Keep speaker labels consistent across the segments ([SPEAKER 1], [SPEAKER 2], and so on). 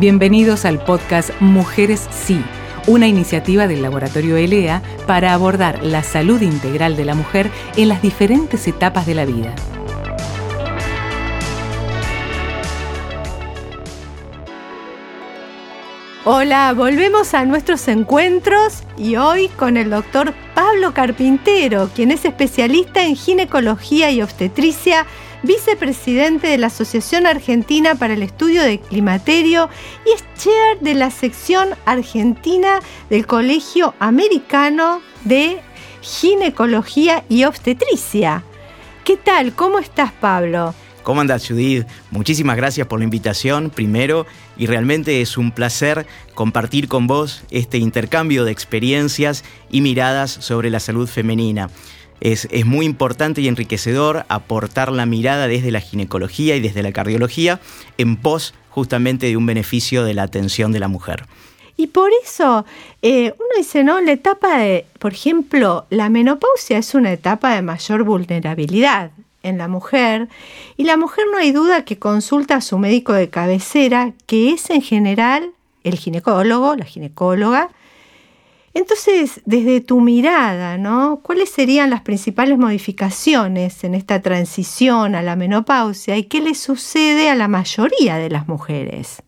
[SPEAKER 1] Bienvenidos al podcast Mujeres Sí, una iniciativa del Laboratorio ELEA para abordar la salud integral de la mujer en las diferentes etapas de la vida.
[SPEAKER 2] Hola, volvemos a nuestros encuentros y hoy con el doctor Pablo Carpintero, quien es especialista en ginecología y obstetricia vicepresidente de la Asociación Argentina para el Estudio de Climaterio y es chair de la sección argentina del Colegio Americano de Ginecología y Obstetricia. ¿Qué tal? ¿Cómo estás, Pablo?
[SPEAKER 3] ¿Cómo andas, Judith? Muchísimas gracias por la invitación, primero, y realmente es un placer compartir con vos este intercambio de experiencias y miradas sobre la salud femenina. Es, muy importante y enriquecedor aportar la mirada desde la ginecología y desde la cardiología en pos justamente de un beneficio de la atención de la mujer.
[SPEAKER 2] Y por eso eh, uno dice, ¿no? La etapa de, por ejemplo, la menopausia es una etapa de mayor vulnerabilidad en la mujer y la mujer no hay duda que consulta a su médico de cabecera, que es en general el ginecólogo, la ginecóloga, entonces, desde tu mirada, ¿no? ¿Cuáles serían las principales modificaciones en esta transición a la menopausia y qué le sucede a la mayoría de las mujeres?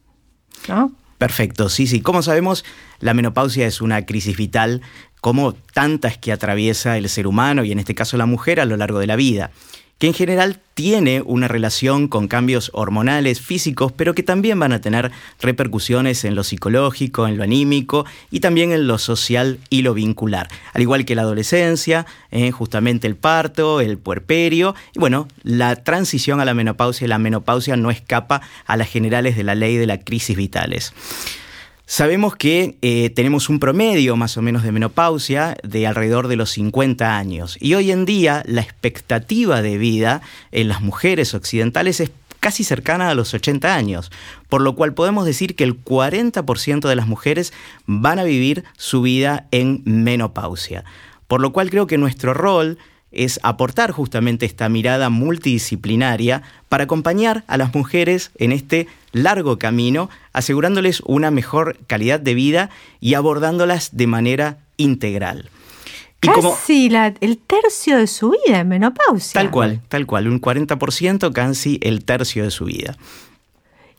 [SPEAKER 3] Perfecto, sí, sí. Como sabemos, la menopausia es una crisis vital como tantas que atraviesa el ser humano y en este caso la mujer a lo largo de la vida que en general tiene una relación con cambios hormonales, físicos, pero que también van a tener repercusiones en lo psicológico, en lo anímico y también en lo social y lo vincular. Al igual que la adolescencia, eh, justamente el parto, el puerperio y bueno, la transición a la menopausia y la menopausia no escapa a las generales de la ley de las crisis vitales. Sabemos que eh, tenemos un promedio más o menos de menopausia de alrededor de los 50 años y hoy en día la expectativa de vida en las mujeres occidentales es casi cercana a los 80 años, por lo cual podemos decir que el 40% de las mujeres van a vivir su vida en menopausia. Por lo cual creo que nuestro rol es aportar justamente esta mirada multidisciplinaria para acompañar a las mujeres en este largo camino, asegurándoles una mejor calidad de vida y abordándolas de manera integral.
[SPEAKER 2] casi el tercio de su vida en menopausia.
[SPEAKER 3] Tal cual, tal cual, un 40%, casi el tercio de su vida.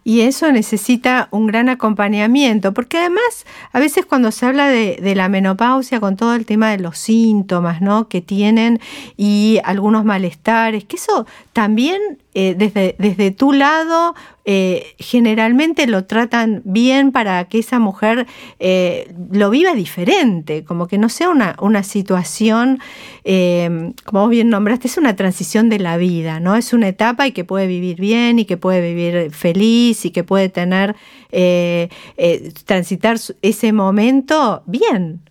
[SPEAKER 2] Y eso necesita un gran acompañamiento, porque además a veces cuando se habla de, la menopausia con todo el tema de los síntomas ¿no? que tienen y algunos malestares, que eso también eh, desde, desde tu lado eh, generalmente lo tratan bien para que esa mujer eh, lo viva diferente, como que no sea una, una situación, como vos bien nombraste, es una transición de la vida, ¿no? Es una etapa y que puede vivir bien y que puede vivir feliz y que puede tener, transitar ese momento bien.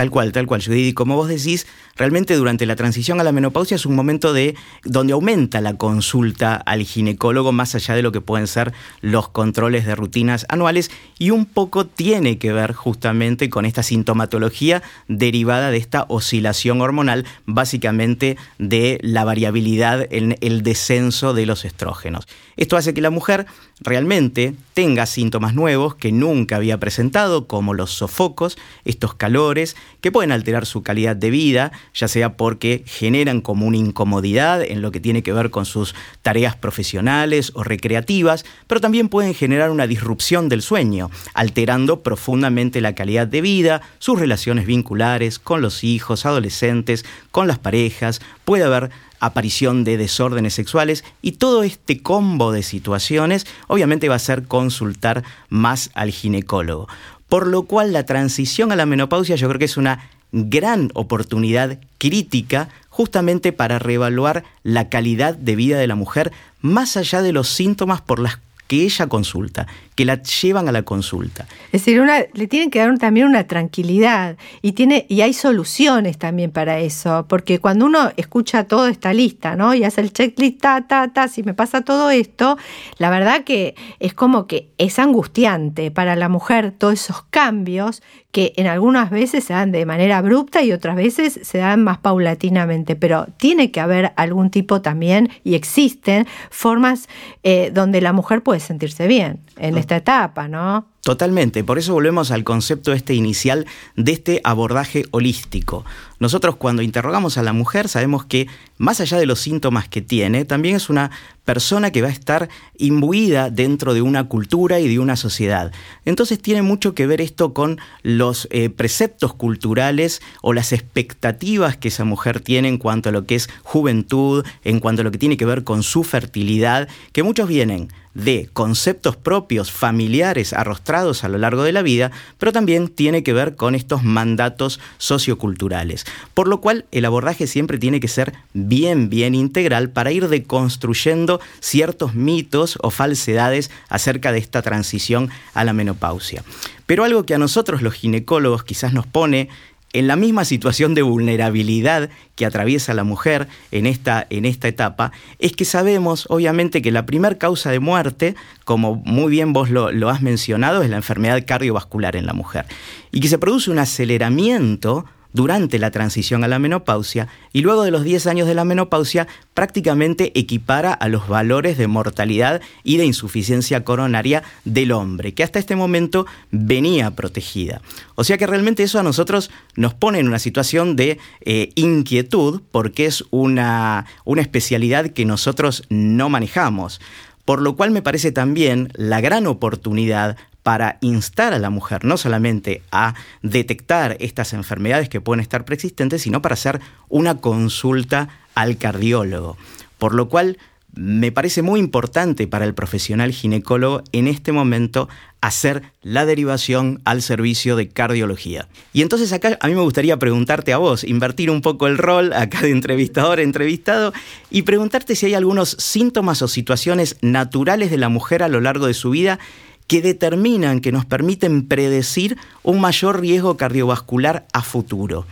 [SPEAKER 3] Tal cual, tal cual, Judith. Y como vos decís, realmente durante la transición a la menopausia es un momento de donde aumenta la consulta al ginecólogo más allá de lo que pueden ser los controles de rutinas anuales y un poco tiene que ver justamente con esta sintomatología derivada de esta oscilación hormonal, básicamente de la variabilidad en el descenso de los estrógenos. Esto hace que la mujer realmente tenga síntomas nuevos que nunca había presentado, como los sofocos, estos calores, que pueden alterar su calidad de vida, ya sea porque generan como una incomodidad en lo que tiene que ver con sus tareas profesionales o recreativas, pero también pueden generar una disrupción del sueño, alterando profundamente la calidad de vida, sus relaciones vinculares con los hijos, adolescentes, con las parejas, puede haber aparición de desórdenes sexuales y todo este combo de situaciones obviamente va a ser consultar más al ginecólogo. Por lo cual la transición a la menopausia yo creo que es una gran oportunidad crítica justamente para reevaluar la calidad de vida de la mujer más allá de los síntomas por las que ella consulta, que la llevan a la consulta.
[SPEAKER 2] Es decir, una, le tienen que dar también una tranquilidad y, tiene, y hay soluciones también para eso, porque cuando uno escucha toda esta lista, ¿no? Y hace el checklist, ta, ta, ta, si me pasa todo esto, la verdad que es como que es angustiante para la mujer todos esos cambios que en algunas veces se dan de manera abrupta y otras veces se dan más paulatinamente, pero tiene que haber algún tipo también, y existen formas eh, donde la mujer puede de sentirse bien en esta etapa, ¿no?
[SPEAKER 3] Totalmente, por eso volvemos al concepto este inicial de este abordaje holístico. Nosotros cuando interrogamos a la mujer sabemos que más allá de los síntomas que tiene, también es una persona que va a estar imbuida dentro de una cultura y de una sociedad. Entonces tiene mucho que ver esto con los eh, preceptos culturales o las expectativas que esa mujer tiene en cuanto a lo que es juventud, en cuanto a lo que tiene que ver con su fertilidad, que muchos vienen de conceptos propios familiares arrostrados a lo largo de la vida, pero también tiene que ver con estos mandatos socioculturales. Por lo cual el abordaje siempre tiene que ser bien, bien integral para ir deconstruyendo ciertos mitos o falsedades acerca de esta transición a la menopausia. Pero algo que a nosotros los ginecólogos quizás nos pone en la misma situación de vulnerabilidad que atraviesa la mujer en esta, en esta etapa, es que sabemos, obviamente, que la primera causa de muerte, como muy bien vos lo has mencionado, es la enfermedad cardiovascular en la mujer. Y que se produce un aceleramiento durante la transición a la menopausia y luego de los 10 años de la menopausia prácticamente equipara a los valores de mortalidad y de insuficiencia coronaria del hombre, que hasta este momento venía protegida. O sea que realmente eso a nosotros nos pone en una situación de eh, inquietud porque es una, una especialidad que nosotros no manejamos. Por lo cual me parece también la gran oportunidad para instar a la mujer no solamente a detectar estas enfermedades que pueden estar preexistentes, sino para hacer una consulta al cardiólogo. Por lo cual me parece muy importante para el profesional ginecólogo en este momento hacer la derivación al servicio de cardiología. Y entonces acá a mí me gustaría preguntarte a vos, invertir un poco el rol acá de entrevistador entrevistado y preguntarte si hay algunos síntomas o situaciones naturales de la mujer a lo largo de su vida que determinan, que nos permiten predecir un mayor riesgo cardiovascular a futuro.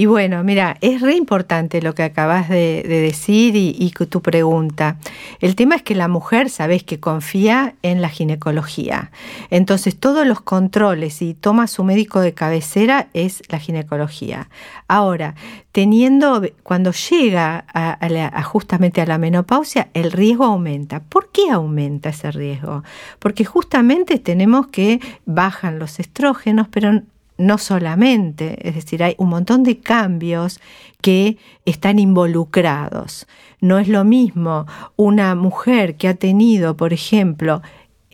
[SPEAKER 2] Y bueno, mira, es re importante lo que acabas de, decir y, y, tu pregunta. El tema es que la mujer, sabes que confía en la ginecología. Entonces, todos los controles y toma su médico de cabecera es la ginecología. Ahora, teniendo, cuando llega a, justamente a la menopausia, el riesgo aumenta. ¿Por qué aumenta ese riesgo? Porque justamente tenemos que bajan los estrógenos, pero no solamente, es decir, hay un montón de cambios que están involucrados. No es lo mismo una mujer que ha tenido, por ejemplo,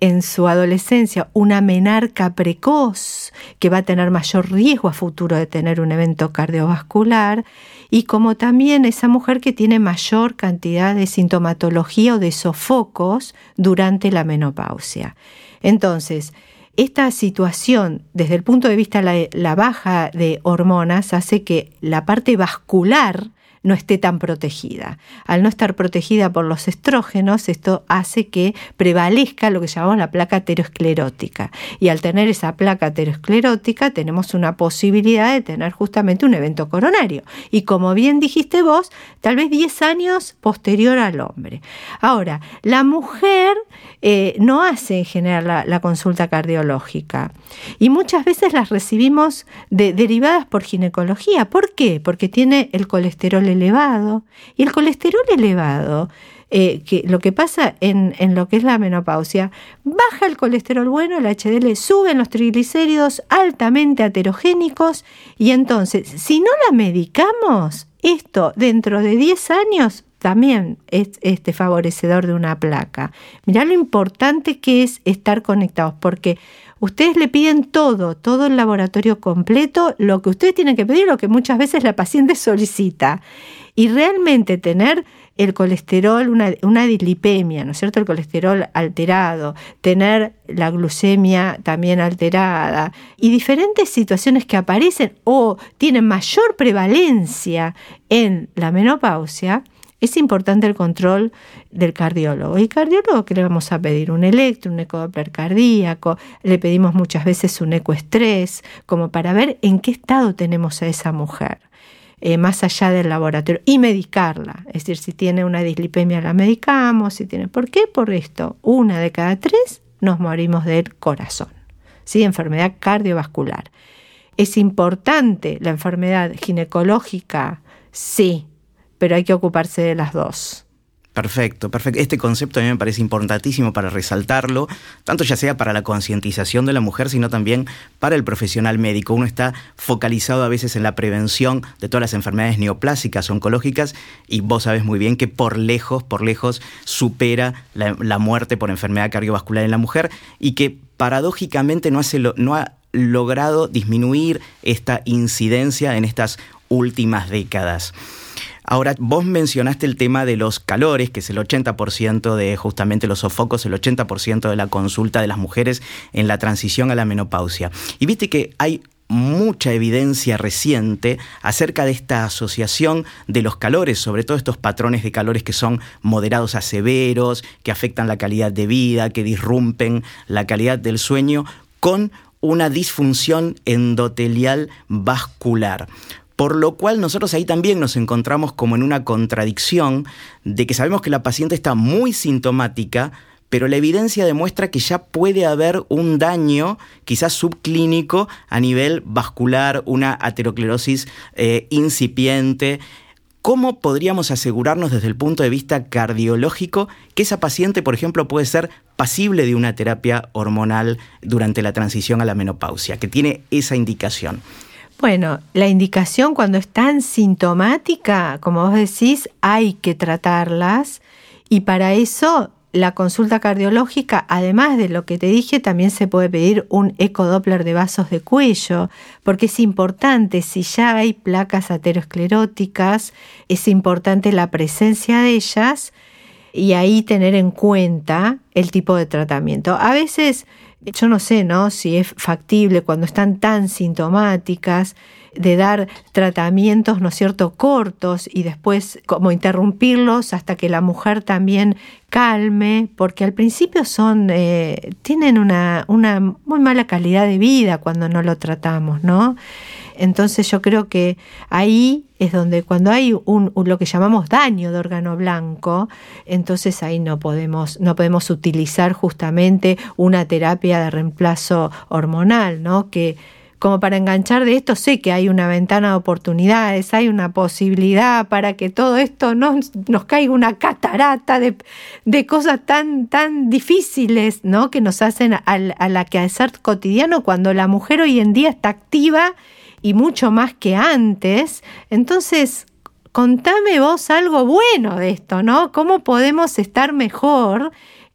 [SPEAKER 2] en su adolescencia una menarca precoz que va a tener mayor riesgo a futuro de tener un evento cardiovascular y como también esa mujer que tiene mayor cantidad de sintomatología o de sofocos durante la menopausia. Entonces, esta situación, desde el punto de vista de la, baja de hormonas, hace que la parte vascular no esté tan protegida. Al no estar protegida por los estrógenos, esto hace que prevalezca lo que llamamos la placa aterosclerótica. Y al tener esa placa aterosclerótica, tenemos una posibilidad de tener justamente un evento coronario. Y como bien dijiste vos, tal vez 10 años posterior al hombre. Ahora, la mujer eh, no hace en general la, consulta cardiológica y muchas veces las recibimos derivadas por ginecología. ¿Por qué? Porque tiene el colesterol elevado. Y el colesterol elevado, eh, que lo que pasa en, en, lo que es la menopausia, baja el colesterol bueno, el HDL, suben los triglicéridos altamente aterogénicos y entonces, si no la medicamos, esto dentro de 10 años también es este favorecedor de una placa. Mirá lo importante que es estar conectados, porque Ustedes le piden todo, todo el laboratorio completo, lo que ustedes tienen que pedir, lo que muchas veces la paciente solicita. Y realmente tener el colesterol, una, una, dislipemia, ¿no es cierto? El colesterol alterado, tener la glucemia también alterada y diferentes situaciones que aparecen o tienen mayor prevalencia en la menopausia, es importante el control del cardiólogo. ¿Y cardiólogo qué le vamos a pedir? Un electro, un ecodoppler cardíaco, le pedimos muchas veces un ecoestrés, como para ver en qué estado tenemos a esa mujer. Eh, más allá del laboratorio y medicarla. Es decir, si tiene una dislipemia la medicamos, si tiene... ¿Por qué? Por esto, una de cada tres nos morimos del corazón. ¿sí? Enfermedad cardiovascular. ¿Es importante la enfermedad ginecológica? Sí, pero hay que ocuparse de las dos.
[SPEAKER 3] Perfecto, perfecto. Este concepto a mí me parece importantísimo para resaltarlo, tanto ya sea para la concientización de la mujer, sino también para el profesional médico. Uno está focalizado a veces en la prevención de todas las enfermedades neoplásicas, oncológicas, y vos sabes muy bien que por lejos, por lejos, supera la, muerte por enfermedad cardiovascular en la mujer y que paradójicamente no, ha logrado disminuir esta incidencia en estas últimas décadas. Ahora, vos mencionaste el tema de los calores, que es el 80% de justamente los sofocos, el 80% de la consulta de las mujeres en la transición a la menopausia. Y viste que hay mucha evidencia reciente acerca de esta asociación de los calores, sobre todo estos patrones de calores que son moderados a severos, que afectan la calidad de vida, que disrumpen la calidad del sueño, con una disfunción endotelial vascular. Por lo cual nosotros ahí también nos encontramos como en una contradicción de que sabemos que la paciente está muy sintomática, pero la evidencia demuestra que ya puede haber un daño, quizás subclínico, a nivel vascular, una aterosclerosis eh, incipiente. ¿Cómo podríamos asegurarnos desde el punto de vista cardiológico que esa paciente, por ejemplo, puede ser pasible de una terapia hormonal durante la transición a la menopausia, que tiene esa indicación?
[SPEAKER 2] Bueno, la indicación cuando es tan sintomática, como vos decís, hay que tratarlas y para eso la consulta cardiológica, además de lo que te dije, también se puede pedir un ecodoppler de vasos de cuello, porque es importante, si ya hay placas ateroscleróticas, es importante la presencia de ellas y ahí tener en cuenta el tipo de tratamiento. A veces yo no sé, ¿no? Si es factible cuando están tan sintomáticas de dar tratamientos, ¿no es cierto?, cortos y después como interrumpirlos hasta que la mujer también calme, porque al principio son, eh, tienen una, una muy mala calidad de vida cuando no lo tratamos, ¿no? Entonces yo creo que ahí es donde cuando hay un, lo que llamamos daño de órgano blanco, entonces ahí no podemos, no podemos utilizar justamente una terapia de reemplazo hormonal, ¿no? Que como para enganchar de esto, sé que hay una ventana de oportunidades, hay una posibilidad para que todo esto no nos caiga una catarata de, de cosas tan, tan difíciles, ¿no? Que nos hacen al, a la quehacer cotidiano cuando la mujer hoy en día está activa y mucho más que antes. Entonces, contame vos algo bueno de esto, ¿no? ¿Cómo podemos estar mejor?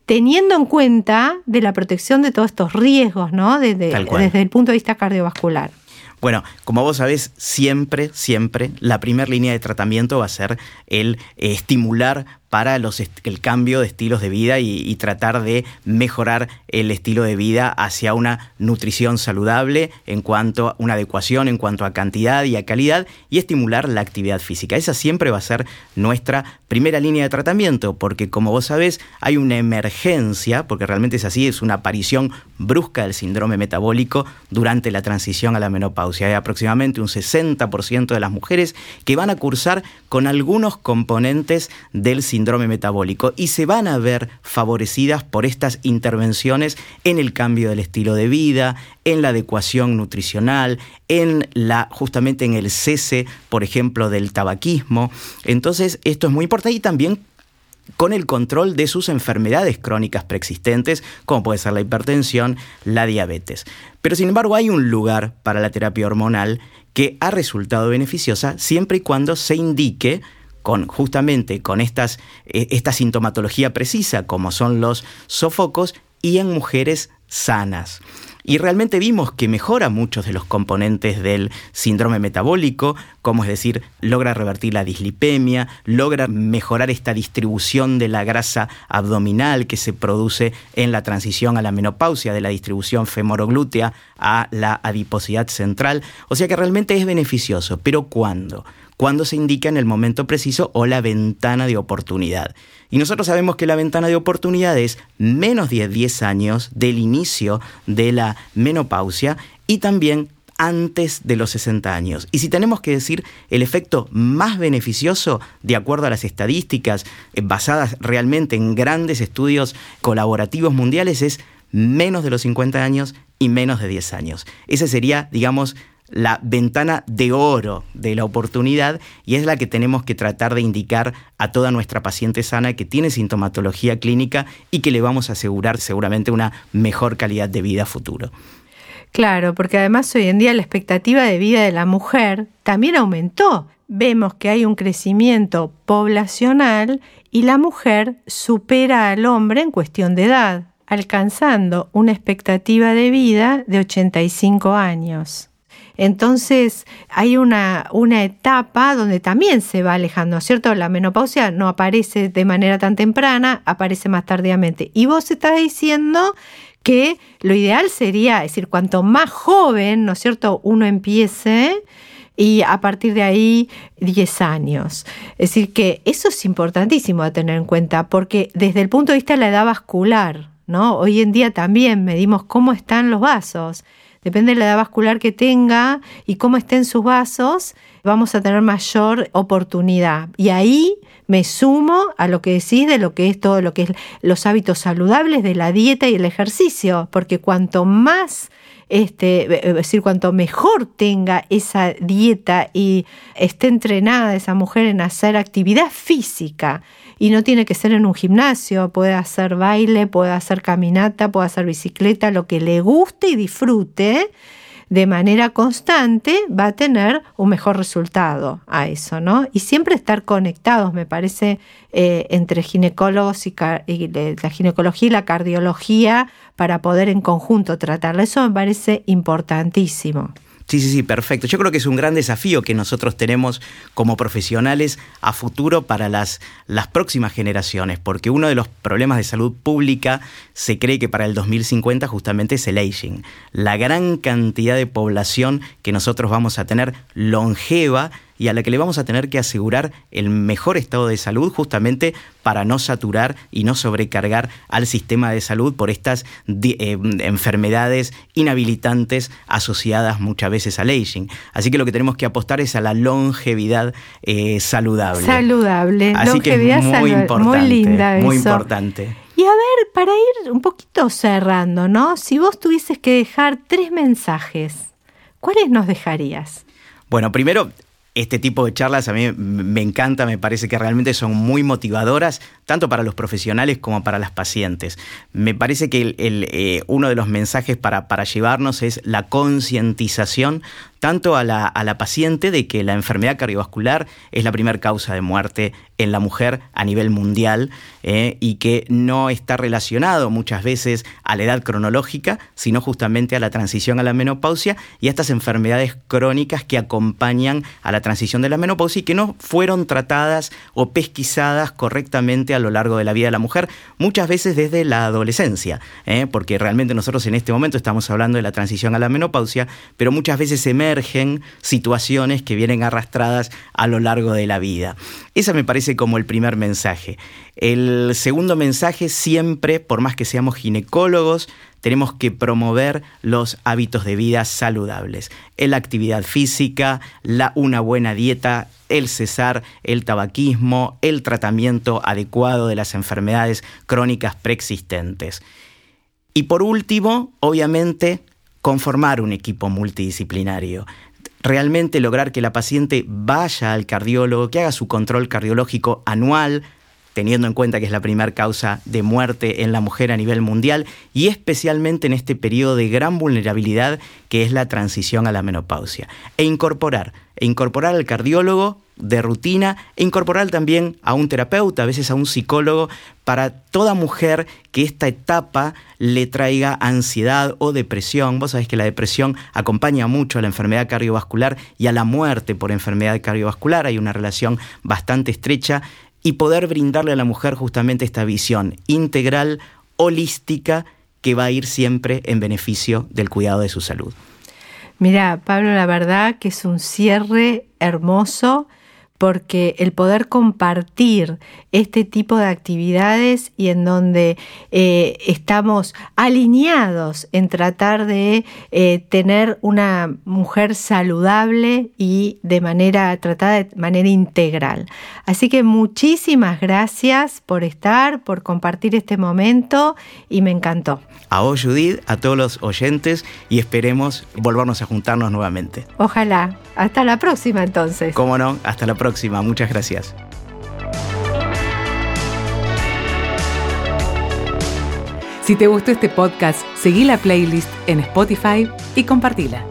[SPEAKER 2] teniendo en cuenta de la protección de todos estos riesgos, ¿no? desde el punto de vista cardiovascular.
[SPEAKER 3] Bueno, como vos sabés, siempre, siempre la primera línea de tratamiento va a ser el estimular para los el cambio de estilos de vida y, tratar de mejorar el estilo de vida hacia una nutrición saludable en cuanto a una adecuación en cuanto a cantidad y a calidad y estimular la actividad física. Esa siempre va a ser nuestra primera línea de tratamiento porque como vos sabés hay una emergencia, porque realmente es así, es una aparición brusca del síndrome metabólico durante la transición a la menopausia. Hay aproximadamente un 60% de las mujeres que van a cursar con algunos componentes del síndrome metabólico y se van a ver favorecidas por estas intervenciones en el cambio del estilo de vida, en la adecuación nutricional, en la justamente en el cese, por ejemplo, del tabaquismo. Entonces, esto es muy importante y también con el control de sus enfermedades crónicas preexistentes, como puede ser la hipertensión, la diabetes. Pero sin embargo hay un lugar para la terapia hormonal que ha resultado beneficiosa siempre y cuando se indique con justamente con estas, eh, esta sintomatología precisa, como son los sofocos, y en mujeres sanas. Y realmente vimos que mejora muchos de los componentes del síndrome metabólico, como es decir, logra revertir la dislipemia, logra mejorar esta distribución de la grasa abdominal que se produce en la transición a la menopausia, de la distribución femoroglútea a la adiposidad central. O sea que realmente es beneficioso. Pero ¿cuándo? Cuando se indica en el momento preciso o la ventana de oportunidad. Y nosotros sabemos que la ventana de oportunidad es menos de 10 años del inicio de la menopausia y también antes de los 60 años. Y si tenemos que decir el efecto más beneficioso, de acuerdo a las estadísticas eh, basadas realmente en grandes estudios colaborativos mundiales, es menos de los 50 años y menos de 10 años. Ese sería, digamos, la ventana de oro de la oportunidad y es la que tenemos que tratar de indicar a toda nuestra paciente sana que tiene sintomatología clínica y que le vamos a asegurar seguramente una mejor calidad de vida futuro.
[SPEAKER 2] Claro, porque además hoy en día la expectativa de vida de la mujer también aumentó. Vemos que hay un crecimiento poblacional y la mujer supera al hombre en cuestión de edad, alcanzando una expectativa de vida de 85 años. Entonces hay una, una etapa donde también se va alejando, ¿cierto? La menopausia no aparece de manera tan temprana, aparece más tardíamente. Y vos estás diciendo que lo ideal sería, es decir, cuanto más joven, ¿no es cierto?, uno empiece y a partir de ahí 10 años. Es decir, que eso es importantísimo de tener en cuenta porque desde el punto de vista de la edad vascular, ¿no? Hoy en día también medimos cómo están los vasos depende de la edad vascular que tenga y cómo estén sus vasos, vamos a tener mayor oportunidad. Y ahí me sumo a lo que decís de lo que es todo lo que es los hábitos saludables de la dieta y el ejercicio, porque cuanto más este, es decir, cuanto mejor tenga esa dieta y esté entrenada esa mujer en hacer actividad física, y no tiene que ser en un gimnasio, puede hacer baile, puede hacer caminata, puede hacer bicicleta, lo que le guste y disfrute de manera constante va a tener un mejor resultado a eso, ¿no? Y siempre estar conectados, me parece, eh, entre ginecólogos y, y, la ginecología y la cardiología para poder en conjunto tratarlo. Eso me parece importantísimo.
[SPEAKER 3] Sí, sí, sí, perfecto. Yo creo que es un gran desafío que nosotros tenemos como profesionales a futuro para las, las próximas generaciones, porque uno de los problemas de salud pública se cree que para el 2050 justamente es el aging. La gran cantidad de población que nosotros vamos a tener longeva y a la que le vamos a tener que asegurar el mejor estado de salud justamente para no saturar y no sobrecargar al sistema de salud por estas eh, enfermedades inhabilitantes asociadas muchas veces al aging. Así que lo que tenemos que apostar es a la longevidad eh, saludable.
[SPEAKER 2] Saludable,
[SPEAKER 3] Así longevidad que muy importante, muy linda Muy importante.
[SPEAKER 2] Y a ver, para ir un poquito cerrando, ¿no? Si vos tuvieses que dejar tres mensajes, ¿cuáles nos dejarías?
[SPEAKER 3] Bueno, primero, este tipo de charlas a mí me encanta, me parece que realmente son muy motivadoras, tanto para los profesionales como para las pacientes. Me parece que eh, uno de los mensajes para, para llevarnos es la concientización tanto a la, a la, paciente de que la enfermedad cardiovascular es la primera causa de muerte en la mujer a nivel mundial eh, y que no está relacionado muchas veces a la edad cronológica, sino justamente a la transición a la menopausia y a estas enfermedades crónicas que acompañan a la transición de la menopausia y que no fueron tratadas o pesquisadas correctamente a lo largo de la vida de la mujer, muchas veces desde la adolescencia, eh, porque realmente nosotros en este momento estamos hablando de la transición a la menopausia, pero muchas veces se emergen situaciones que vienen arrastradas a lo largo de la vida. Esa me parece como el primer mensaje. El segundo mensaje, siempre, por más que seamos ginecólogos, tenemos que promover los hábitos de vida saludables. La actividad física, la, una buena dieta, el cesar el tabaquismo, el tratamiento adecuado de las enfermedades crónicas preexistentes. Y por último, obviamente, conformar un equipo multidisciplinario realmente lograr que la paciente vaya al cardiólogo, que haga su control cardiológico anual, teniendo en cuenta que es la primera causa de muerte en la mujer a nivel mundial y especialmente en este periodo de gran vulnerabilidad que es la transición a la menopausia. E incorporar, e incorporar al cardiólogo de rutina e incorporar también a un terapeuta, a veces a un psicólogo, para toda mujer que esta etapa le traiga ansiedad o depresión. Vos sabés que la depresión acompaña mucho a la enfermedad cardiovascular y a la muerte por enfermedad cardiovascular. Hay una relación bastante estrecha y poder brindarle a la mujer justamente esta visión integral, holística, que va a ir siempre en beneficio del cuidado de su salud.
[SPEAKER 2] Mira, Pablo, la verdad que es un cierre hermoso porque el poder compartir este tipo de actividades y en donde eh, estamos alineados en tratar de eh, tener una mujer saludable y de manera tratada de manera integral. Así que muchísimas gracias por estar, por compartir este momento y me encantó.
[SPEAKER 3] A vos, Judith, a todos los oyentes y esperemos volvernos a juntarnos nuevamente.
[SPEAKER 2] Ojalá. Hasta la próxima entonces.
[SPEAKER 3] Cómo no, hasta la Muchas gracias.
[SPEAKER 1] Si te gustó este podcast, seguí la playlist en Spotify y compartila.